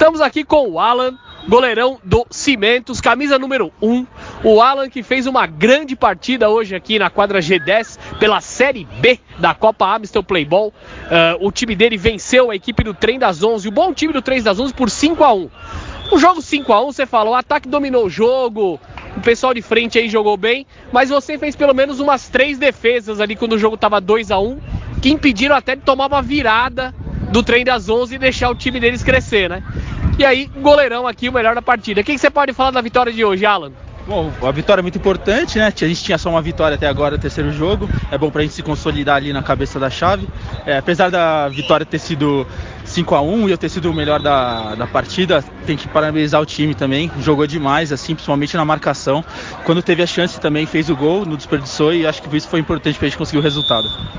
Estamos aqui com o Alan, goleirão do Cimentos, camisa número 1. O Alan que fez uma grande partida hoje aqui na quadra G10 pela Série B da Copa Amstel Playball. Uh, o time dele venceu a equipe do Trem das 11, o bom time do Trem das 11 por 5 a 1. O jogo 5 a 1 você falou, o ataque dominou o jogo, o pessoal de frente aí jogou bem, mas você fez pelo menos umas três defesas ali quando o jogo estava 2 a 1 que impediram até de tomar uma virada do trem das 11 e deixar o time deles crescer, né? E aí, goleirão aqui, o melhor da partida. O que, você pode falar da vitória de hoje, Alan? Bom, a vitória é muito importante, né? A gente tinha só uma vitória até agora, terceiro jogo. É bom pra gente se consolidar ali na cabeça da chave. É, apesar da vitória ter sido 5 a 1 e eu ter sido o melhor da, da partida, tem que parabenizar o time também. Jogou demais, assim, principalmente na marcação. Quando teve a chance também fez o gol, não desperdiçou e acho que isso foi importante pra gente conseguir o resultado.